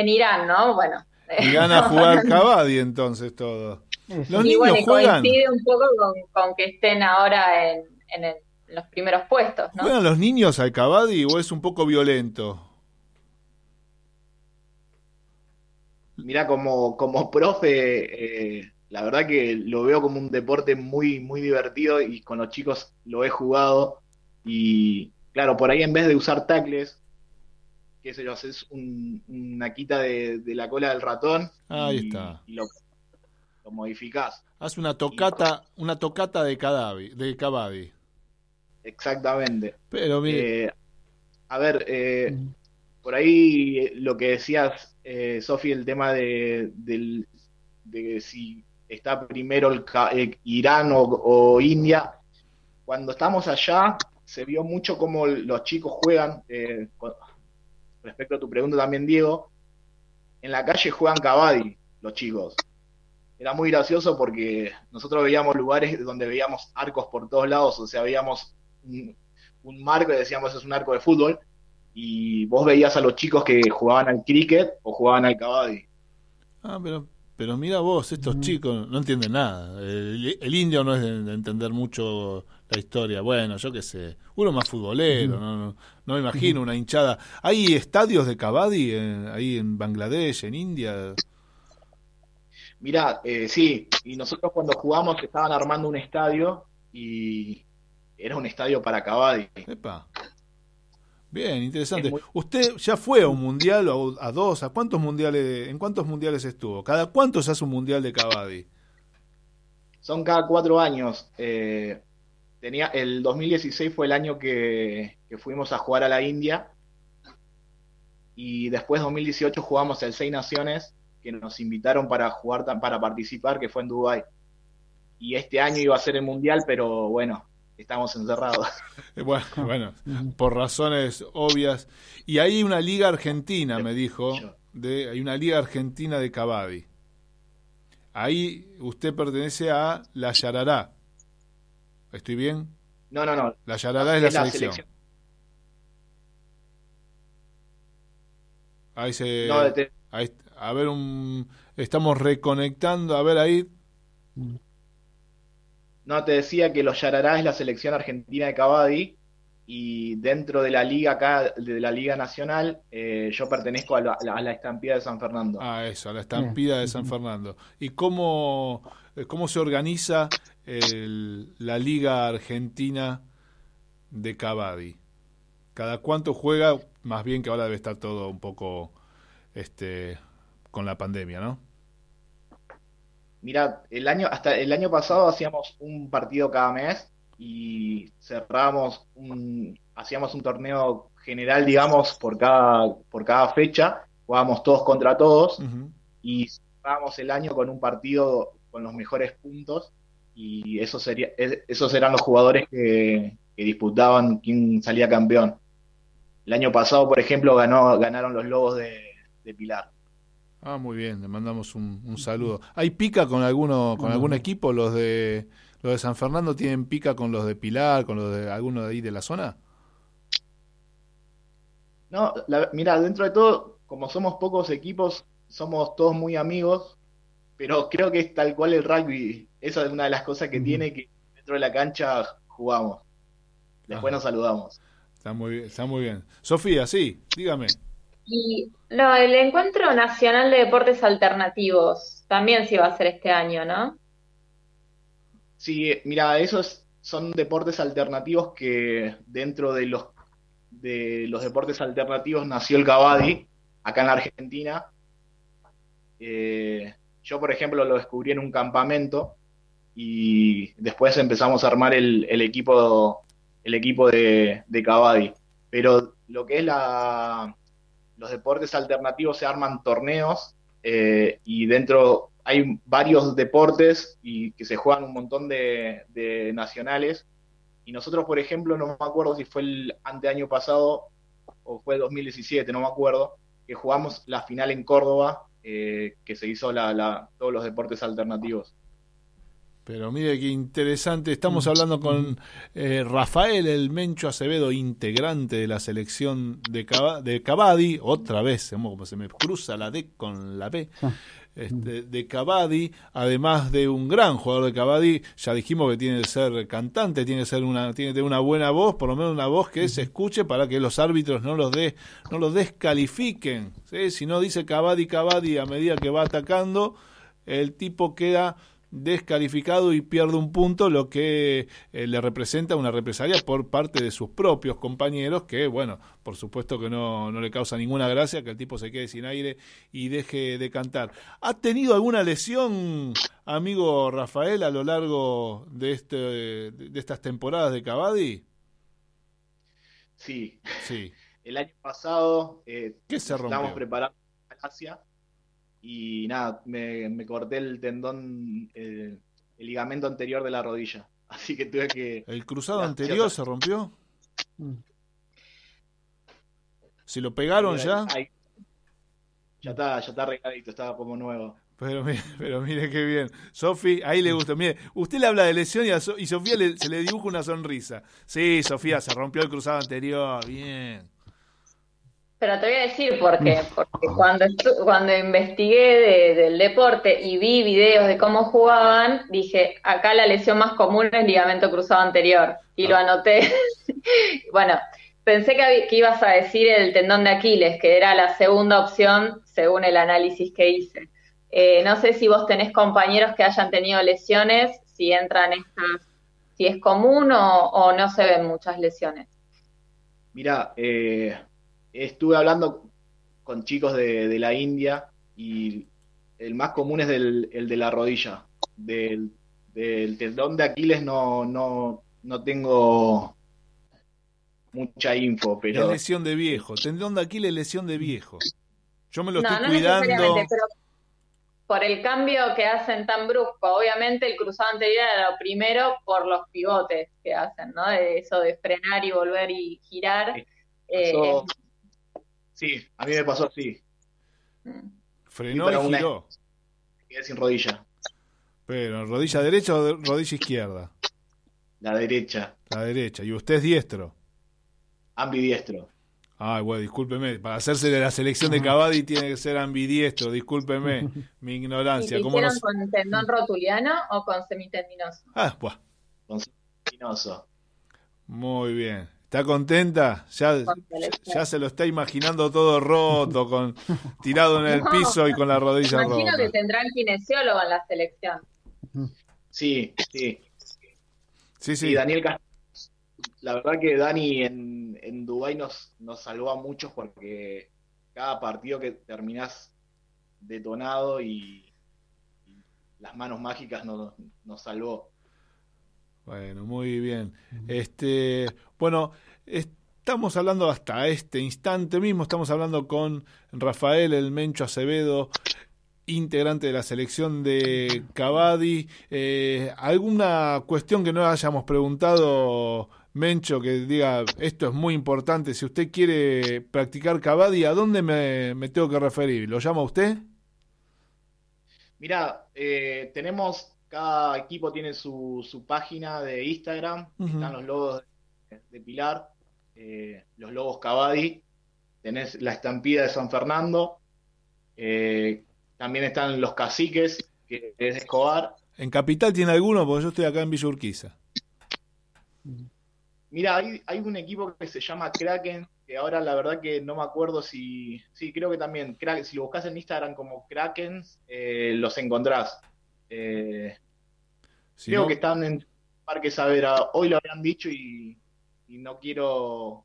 en Irán, ¿no? Bueno. y gana a <laughs> jugar Cavadi entonces todo. Los Y niños bueno, y juegan. coincide un poco con, con que estén ahora en, en el- en los primeros puestos, ¿no? ¿Juegan los niños al Cavadi o es un poco violento? Mira, como, como profe, eh, la verdad que lo veo como un deporte muy, muy divertido y con los chicos lo he jugado. Y claro, por ahí en vez de usar tacles, qué sé yo, haces un- una quita de, de la cola del ratón Ahí y, está. y lo, lo modificás. Hace una tocata, una tocata de Cadavi, de Cavadi. Exactamente. Pero mire, Eh, a ver, eh, por ahí eh, lo que decías, eh, Sofi, el tema de, del- de si está primero el, eh, Irán o, o India. Cuando estamos allá, se vio mucho cómo los chicos juegan. eh, con- respecto a tu pregunta también, Diego, en la calle juegan kabaddi los chicos. Era muy gracioso porque nosotros veíamos lugares donde veíamos arcos por todos lados, o sea, veíamos un, un marco y decíamos es un arco de fútbol, y vos veías a los chicos que jugaban al cricket o jugaban al kabaddi. ah, pero pero mira vos, estos chicos no entienden nada. El, el indio no es de entender mucho la historia. Bueno, yo qué sé. Uno más futbolero, no, no, no me imagino una hinchada. ¿Hay estadios de Kabaddi en- ahí en Bangladesh, en India? Mirá, eh, sí, y nosotros cuando jugamos estaban armando un estadio y era un estadio para Cavadi. Epa. Bien, interesante. Muy- ¿Usted ya fue a un mundial o a dos? ¿A cuántos mundiales? ¿En cuántos mundiales estuvo? ¿Cada cuánto se hace un mundial de Kabaddi? Son cada cuatro años. eh, tenía, el 2016 fue el año que, que fuimos a jugar a la India y después 2018 jugamos el Seis Naciones que nos invitaron para jugar, para participar, que fue en Dubái. Y este año iba a ser el mundial, pero bueno, estamos encerrados. <laughs> Bueno, bueno, por razones obvias. Y hay una liga argentina, me dijo, de, hay una liga argentina de Kabaddi. Ahí usted pertenece a la Yarará. ¿Estoy bien? No, no, no. La Yarará es la Es la selección. selección. Ahí se... No, te- ahí- a ver, un, estamos reconectando. A ver, ahí... No, te decía que los Yarará es la selección argentina de Cavadi y dentro de la liga acá, de la Liga Nacional, eh, yo pertenezco a la, a la- a la Estampida de San Fernando. Ah, eso, a la estampida de San Fernando. ¿Y cómo, eh, cómo se organiza el- la Liga Argentina de Kabaddi? ¿Cada cuánto juega? Más bien que ahora debe estar todo un poco este, con la pandemia, ¿no? Mira, el año, hasta el año pasado hacíamos un partido cada mes y cerrábamos un, hacíamos un torneo general, digamos, por cada, por cada fecha, jugábamos todos contra todos y cerrábamos el año con un partido con los mejores puntos y eso sería, es- esos eran los jugadores que, que disputaban quién salía campeón. El año pasado, por ejemplo, ganó, ganaron los Lobos de, de Pilar. Ah, muy bien, le mandamos un, un saludo. ¿Hay pica con alguno, con algún equipo? ¿Los de los de San Fernando tienen pica con los de Pilar, con los de alguno de ahí de la zona? No, la- mira, dentro de todo, como somos pocos equipos, somos todos muy amigos, pero creo que es tal cual el rugby. Esa es una de las cosas que tiene que dentro de la cancha jugamos. Después Ajá. nos saludamos. Está muy bien, está muy bien. Sofía, sí, dígame. Y no, el Encuentro Nacional de Deportes Alternativos también se iba a hacer este año, ¿no? Sí, mira, esos son deportes alternativos que dentro de los de los deportes alternativos nació el Kabaddi acá en la Argentina. Eh, yo, por ejemplo, lo descubrí en un campamento y después empezamos a armar el, el equipo el equipo de, de Kabaddi. Pero lo que es la los deportes alternativos se arman torneos eh, y dentro hay varios deportes y que se juegan un montón de, de nacionales. Y nosotros, por ejemplo, no me acuerdo si fue el anteaño pasado o fue 2017, no me acuerdo, que jugamos la final en Córdoba, eh, que se hizo la, la- todos los deportes alternativos. Pero mire qué interesante. Estamos hablando con eh, Rafael El Mencho Acevedo, integrante de la selección de, Cava- de Cavadi. Otra vez, como como se me cruza la D con la B. Este, de Cavadi, además de un gran jugador de Cavadi, ya dijimos que tiene que ser cantante, tiene que ser una, tiene tener una buena voz, por lo menos una voz que se escuche para que los árbitros no los de, no los descalifiquen. Si no dice Cavadi, Cavadi a medida que va atacando, el tipo queda descalificado y pierde un punto, lo que eh, le representa una represalia por parte de sus propios compañeros, que bueno, por supuesto que no, no le causa ninguna gracia que el tipo se quede sin aire y deje de cantar. ¿Ha tenido alguna lesión, amigo Rafael, a lo largo de, este, de estas temporadas de Cavadi? Sí, Sí. <laughs> el año pasado eh, ¿Qué se estábamos preparando y nada, me, me corté el tendón, eh, el ligamento anterior de la rodilla. <laughs> Así que tuve que... ¿El cruzado anterior se rompió? Mm. ¿Se lo pegaron ya? Ahí- ya está, ya está arregladito, estaba como nuevo. Pero mire, <laughs> pero mire qué bien. Sofi, ahí le gusta. Mire, usted le habla de lesión y, a So- y Sofía le- se le dibuja una sonrisa. Sí, Sofía, se rompió el cruzado anterior. Bien. Pero te voy a decir por qué. Porque cuando, cuando investigué del deporte y vi videos de cómo jugaban, dije, acá la lesión más común es ligamento cruzado anterior. Y lo ah. anoté. <laughs> bueno, pensé que, que, ibas a decir el tendón de Aquiles, que era la segunda opción según el análisis que hice. Eh, no sé si vos tenés compañeros que hayan tenido lesiones, si entran estas, si es común o, no se ven muchas lesiones. Mira, eh, estuve hablando con chicos de, la India y el más común es el de la rodilla. Del, tendón de Aquiles no, no, no tengo mucha info, pero... Es lesión de viejo. Tendón de Aquiles, lesión de viejo. Yo me lo estoy cuidando por el cambio que hacen tan brusco. Obviamente el cruzado anterior era lo primero por los pivotes que hacen, ¿no? De eso de frenar y volver y girar. Sí, a mí me pasó así. Frenó y, giró. Quedé sin rodilla. Pero, ¿rodilla derecha o rodilla izquierda? La derecha. La derecha. ¿Y usted es diestro? Ambidiestro. Ay, bueno, discúlpeme. Para hacerse de la selección de <laughs> Cavadi tiene que ser ambidiestro. Discúlpeme mi ignorancia. ¿Y ¿Cómo con tendón rotuliano o con semitendinoso? Ah, pues. Con semitendinoso. Muy bien. ¿Está contenta? Ya, ya, se lo está imaginando todo roto, con <laughs> tirado en el piso y con la rodilla rota. Imagino que tendrán kinesiólogo en la selección. Sí, sí. Sí, sí. Y Daniel Castillo la verdad que Dani en, en Dubái nos, nos salvó a muchos porque cada partido que terminás detonado y, las manos mágicas nos, nos salvó. Bueno, muy bien. Este, bueno, estamos hablando hasta este instante mismo, estamos hablando con Rafael El Mencho Acevedo, integrante de la selección de Cavadi. Eh, ¿Alguna cuestión que no hayamos preguntado Mencho que diga esto es muy importante, si usted quiere practicar Cavadi, ¿a dónde me, tengo que referir? ¿Lo llama usted? Mira, eh, tenemos, cada equipo tiene su, su página de Instagram, están los logos de, Pilar, eh, los logos Cavadi, tenés la estampida de San Fernando, eh, también están los caciques, que es Escobar. ¿En Capital tiene alguno? Porque yo estoy acá en Villa Urquiza. Mira, hay, hay, un equipo que se llama Kraken, que ahora la verdad que no me acuerdo si. Sí, creo que también. si lo buscas en Instagram como Kraken, eh, los encontrás. Eh, creo que están en Parque Savera. Hoy lo habían dicho y, y, no quiero.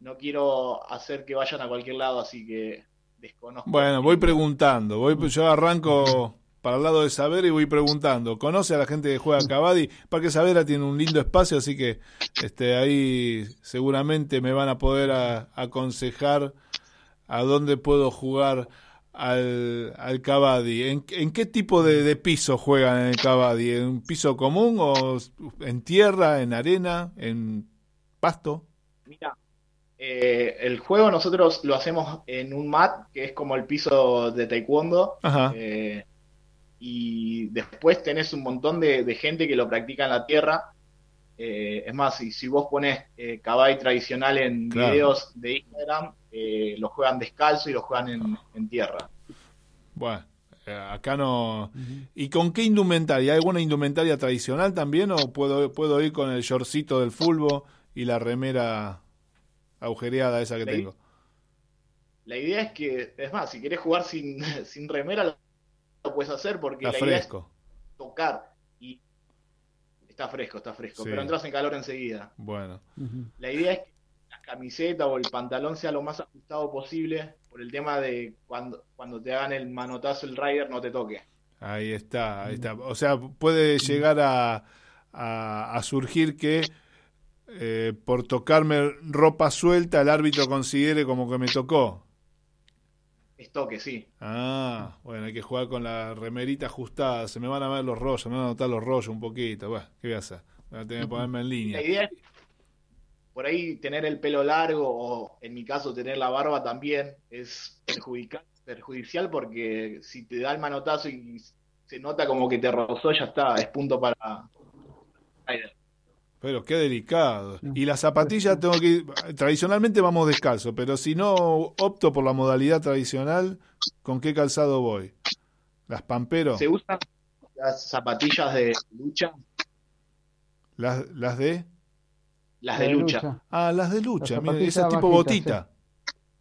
No quiero hacer que vayan a cualquier lado, así que desconozco. Bueno, voy preguntando. Voy, yo arranco para el lado de Saber y voy preguntando. ¿Conoce a la gente que juega Cavadi? Parque Savera tiene un lindo espacio, así que este, ahí seguramente me van a poder aconsejar a dónde puedo jugar al, al Cavadi. ¿En, qué tipo de, piso juegan en el Cavadi? ¿En un piso común o en tierra, en arena, en pasto? Mira, eh, el juego nosotros lo hacemos en un mat, que es como el piso de taekwondo. Ajá. Eh, y después tenés un montón de, gente que lo practica en la tierra. Eh, es más, si, si vos pones eh, tradicional en videos de Instagram, eh, lo juegan descalzo y lo juegan en, tierra. Bueno, eh, acá no. ¿Y con qué indumentaria? ¿Hay alguna indumentaria tradicional también o puedo, puedo ir con el shortcito del fulbo y la remera agujereada esa que tengo? La idea es que, es más, si querés jugar sin, <laughs> sin remera, lo puedes hacer porque está la fresco. idea es tocar y está fresco, está fresco, pero entras en calor enseguida. Bueno. La idea es que la camiseta o el pantalón sea lo más ajustado posible por el tema de cuando, cuando te hagan el manotazo el rider no te toque. Ahí está, ahí está. O sea, puede llegar a, a, surgir que eh, por tocarme ropa suelta el árbitro considere como que me tocó. Es toque, sí. Ah, bueno, hay que jugar con la remerita ajustada. Se me van a ver los rollos, me van a notar los rollos un poquito. Bueno, ¿qué voy a hacer? Voy a tener que ponerme en línea. La idea es, por ahí, tener el pelo largo o, en mi caso, tener la barba también es perjudicial porque si te da el manotazo y se nota como que te rozó, ya está, es punto para. Pero qué delicado. Y las zapatillas tengo que ir, tradicionalmente vamos descalzo, pero si no opto por la modalidad tradicional, ¿con qué calzado voy? ¿Las pampero? ¿Se usan las zapatillas de lucha? ¿Las, las de? Las de, lucha. Ah, las de lucha, mire, esa tipo botita.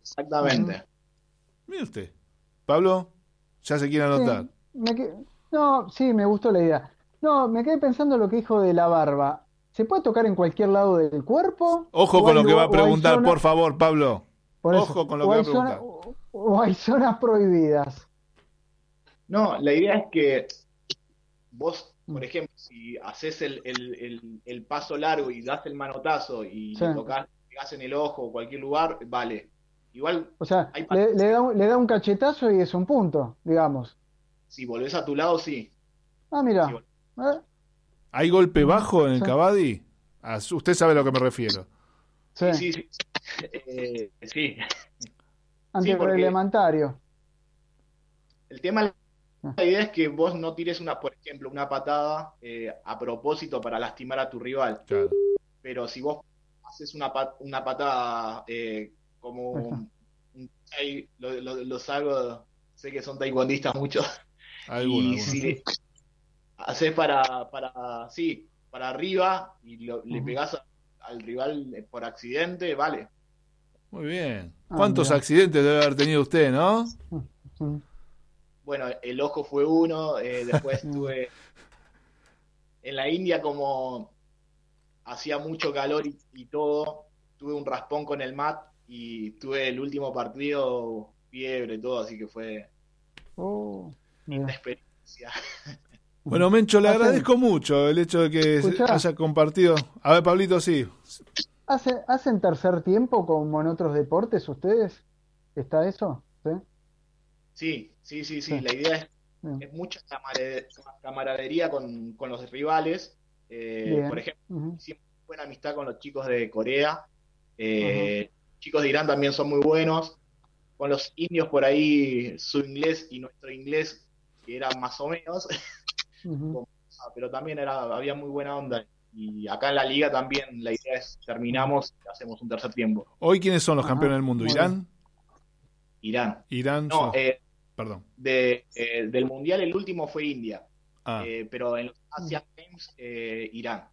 Exactamente. Mire usted. Pablo, ya se quiere anotar. No, sí, me gustó la idea. No, me quedé pensando lo que dijo de la barba. ¿Se puede tocar en cualquier lado del cuerpo? Ojo con lo que va a preguntar, por favor, Pablo. Ojo con lo que va a preguntar. o hay zonas prohibidas. No, la idea es que vos, por ejemplo, si haces el, el, paso largo y das el manotazo y le tocas, en el ojo o cualquier lugar, vale. Igual. O sea, le, da, le da un cachetazo y es un punto, digamos. Si volvés a tu lado, sí. Ah, mira. ¿Eh? ¿Hay golpe bajo en el Cabadi? Ah, usted sabe a lo que me refiero. Sí, sí. Sí. Eh, sí. El tema, ah. la idea es que vos no tires una, por ejemplo, una patada eh, a propósito para lastimar a tu rival. Pero si vos haces una, una patada eh, como un, lo, salgo, sé que son taekwondistas muchos. y si haces para, para, sí, para arriba y le pegás al rival por accidente, vale. Muy bien. Ah, ¿Cuántos accidentes debe haber tenido usted, no? Bueno, el ojo fue uno, eh, después <laughs> estuve en la India como hacía mucho calor y, todo, tuve un raspón con el mat y tuve el último partido fiebre y todo, así que fue oh, una experiencia. <laughs> Bueno, Mencho, le agradezco mucho el hecho de que haya compartido. A ver, Pablito, sí. ¿Hacen tercer tiempo como en otros deportes ustedes? ¿Está eso? Sí, sí, sí, sí. La idea es, mucha camaradería con, los rivales. Eh, por ejemplo, siempre buena amistad con los chicos de Corea. Eh, chicos de Irán también son muy buenos. Con los indios por ahí, su inglés y nuestro inglés, que era más o menos. <laughs> pero también era, había muy buena onda. Y acá en la liga también la idea es terminamos y hacemos un tercer tiempo. ¿Hoy quiénes son los campeones del mundo? ¿Irán? Irán. Irán. No, eh, perdón. De, eh, del mundial el último fue India. Ah. Eh, pero en los Asian Games, Irán.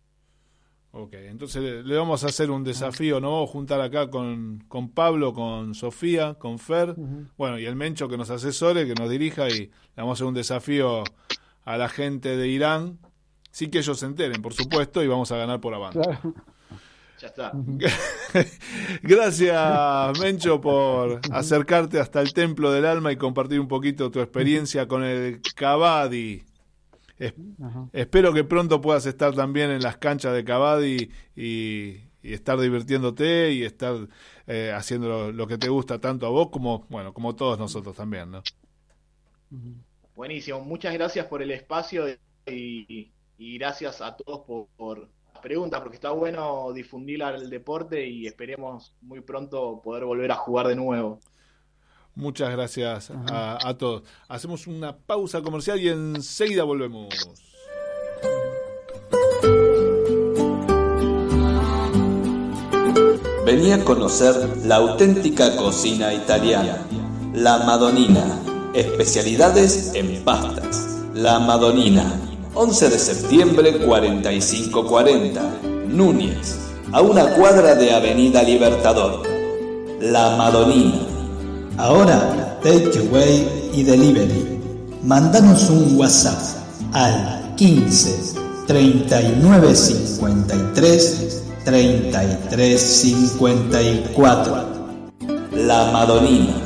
Ok, entonces le vamos a hacer un desafío, ¿no? Juntar acá con, con Pablo, con Sofía, con Fer, bueno, y el Mencho que nos asesore, que nos dirija y le vamos a hacer un desafío a la gente de Irán, sin que ellos se enteren, por supuesto, y vamos a ganar por avance. Ya está. <laughs> Gracias, Mencho, por acercarte hasta el templo del alma y compartir un poquito tu experiencia con el Kabaddi. espero que pronto puedas estar también en las canchas de Kabaddi y, estar divirtiéndote y estar eh, haciendo lo, que te gusta tanto a vos como bueno como todos nosotros también, ¿no? Buenísimo, muchas gracias por el espacio y, gracias a todos por, las preguntas, porque está bueno difundir el deporte y esperemos muy pronto poder volver a jugar de nuevo. Muchas gracias a, todos. Hacemos una pausa comercial y enseguida volvemos. Venía a conocer la auténtica cocina italiana, la Madonina Especialidades en pastas. La Madonina. 11 de septiembre 4540. Núñez. A una cuadra de Avenida Libertador. La Madonina. Ahora, takeaway y delivery. Mandanos un WhatsApp al 15 39 53 33 54. La Madonina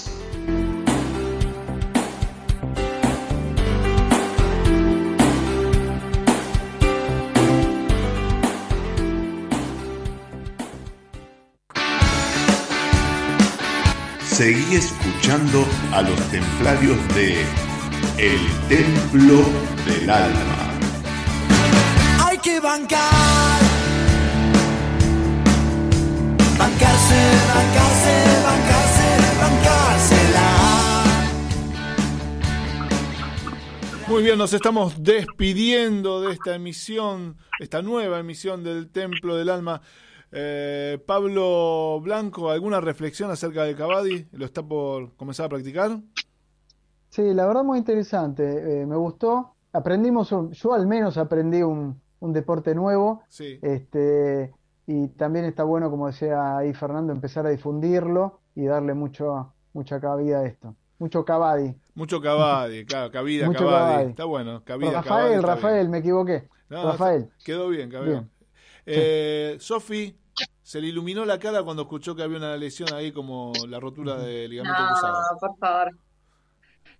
Seguí escuchando a los templarios de El Templo del Alma. Hay que bancar. Bancarse, bancarse, bancarse, bancársela. Muy bien, nos estamos despidiendo de esta emisión, esta nueva emisión del Templo del Alma. Eh, Pablo Blanco, ¿alguna reflexión acerca del Cavadi? ¿Lo está por comenzar a practicar? Sí, la verdad muy interesante. eh, me gustó. Aprendimos, un- yo al menos aprendí un, un deporte nuevo. Sí. Este, y también está bueno, como decía ahí Fernando, empezar a difundirlo y darle mucho, mucha cabida a esto. Mucho cabadi. Mucho Cavadi, <laughs> claro, cabida, Mucho. Cavadi. Está bueno, cabida, Rafael, Rafael, me equivoqué. No, Rafael. Quedó bien, quedó Bien. Eh, Sofi, se le iluminó la cara cuando escuchó que había una lesión ahí como la rotura de ligamento cruzado. No, por favor.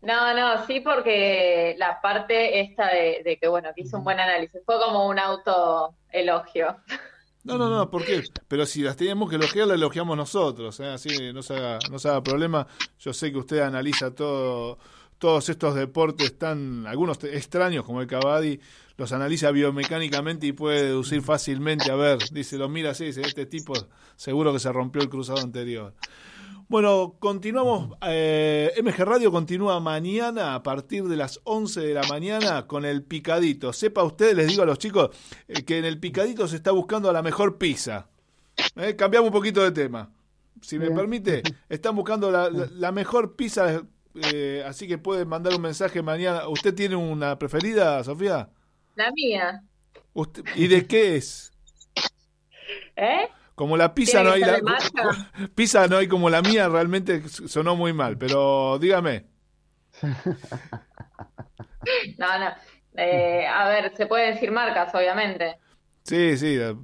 No, no, sí, porque la parte esta de, de que, bueno, que hizo un buen análisis, fue como un auto elogio. No, no, no, ¿por qué? Pero si las teníamos que elogiar, las elogiamos nosotros, ¿eh? así no se, haga, no se haga problema. Yo sé que usted analiza todo, todos estos deportes tan, algunos extraños como el Cavadi, los analiza biomecánicamente y puede deducir fácilmente, a ver, dice, lo mira así, dice, este tipo seguro que se rompió el cruzado anterior. Bueno, continuamos. eh, MG Radio continúa mañana a partir de las 11 de la mañana con el picadito. Sepa usted, les digo a los chicos, eh, que en el picadito se está buscando a la mejor pizza. Eh, cambiamos un poquito de tema. Si me Bien. permite, están buscando la, la- la mejor pizza, eh, así que pueden mandar un mensaje mañana. ¿Usted tiene una preferida, Sofía? La mía, Usted- ¿Y de qué es? ¿eh? Como la pizza no ¿Tiene hay la, <laughs> pizza no hay como la mía, realmente sonó muy mal, pero dígame. <laughs> No, no. Eh, a ver, se pueden decir marcas, obviamente. Sí, sí, eh,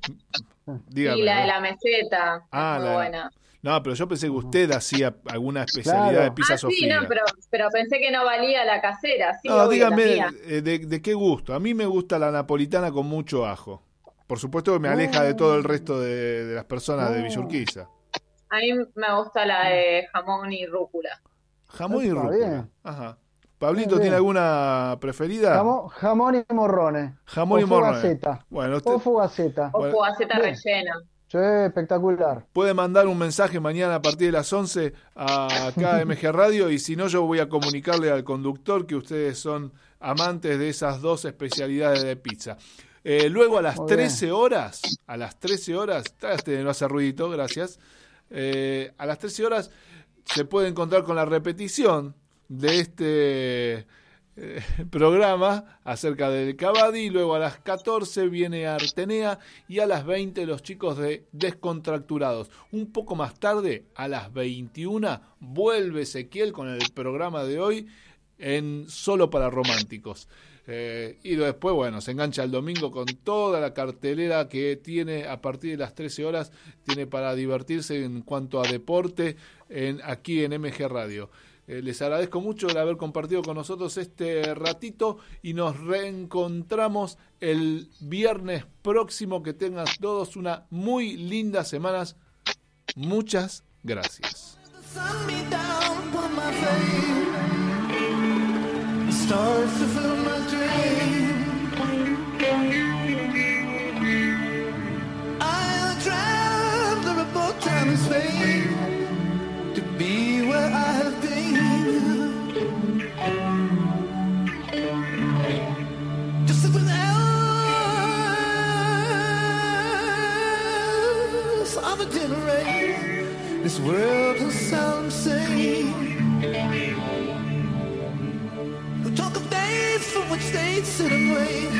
dígame. Y la de la meseta, Ah, muy la buena. No, pero yo pensé que usted hacía alguna especialidad Claro. de pizza Ah, sí, Sofía. no, pero, pero pensé que no valía la casera. Sí, No, obvio, dígame eh, de, de qué gusto. A mí me gusta la napolitana con mucho ajo. Por supuesto que me aleja de todo el resto de, de las personas de. Villurquiza. A mí me gusta la de jamón y rúcula. Jamón y Está rúcula. bien. Ajá. Pablito, Bien, ¿tiene alguna preferida? Jamón, jamón y morrones. Jamón y o morrones. fugaceta. Bueno, usted O fugaceta. O Bueno, fugaceta rellena. Sí, espectacular. puede mandar un mensaje mañana a partir de las 11 a acá a MG Radio y si no yo voy a comunicarle al conductor que ustedes son amantes de esas dos especialidades de pizza. Eh, luego a las Muy bien. 13 horas, a las 13 horas, este no hace ruidito, gracias. Eh, a las 13 horas se puede encontrar con la repetición de este eh, <laughs> programa acerca del Cavadi. y Luego a las 14 viene Artenea y a las 20 los chicos de Descontracturados. Un poco más tarde, a las 21, vuelve Ezequiel con el programa de hoy en Solo para Románticos. Eh, y después, bueno, se engancha el domingo con toda la cartelera que tiene a partir de las 13 horas, tiene para divertirse en cuanto a deporte en, aquí en MG Radio. Eh, les agradezco mucho el haber compartido con nosotros este ratito y nos reencontramos el viernes próximo. Que tengan todos una muy linda semana. Muchas gracias. Of. This world will sound sane. Who talk of days for which they sit and wait.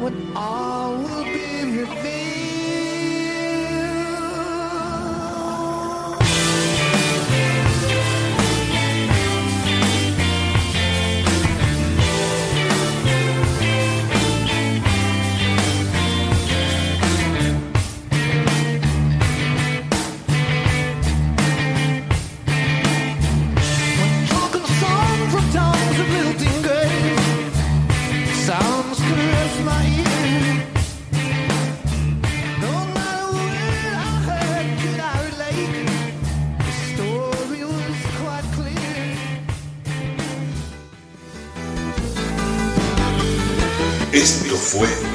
What all will be revealed. Esto